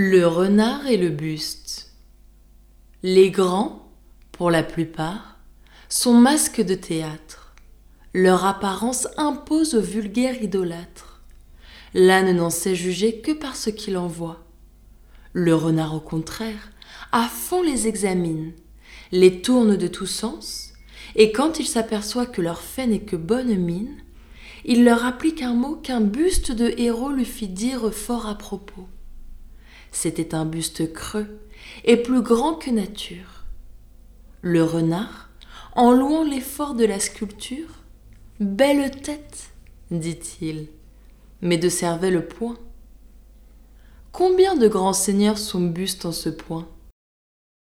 Le renard et le buste. Les grands, pour la plupart, sont masques de théâtre. Leur apparence impose au vulgaire idolâtre. L'âne n'en sait juger que par ce qu'il en voit. Le renard, au contraire, à fond les examine, les tourne de tous sens, et quand il s'aperçoit que leur fait n'est que bonne mine, il leur applique un mot qu'un buste de héros lui fit dire fort à propos. C'était un buste creux et plus grand que nature. Le renard, en louant l'effort de la sculpture, Belle tête, dit-il, mais de cervelle point. Combien de grands seigneurs sont bustes en ce point?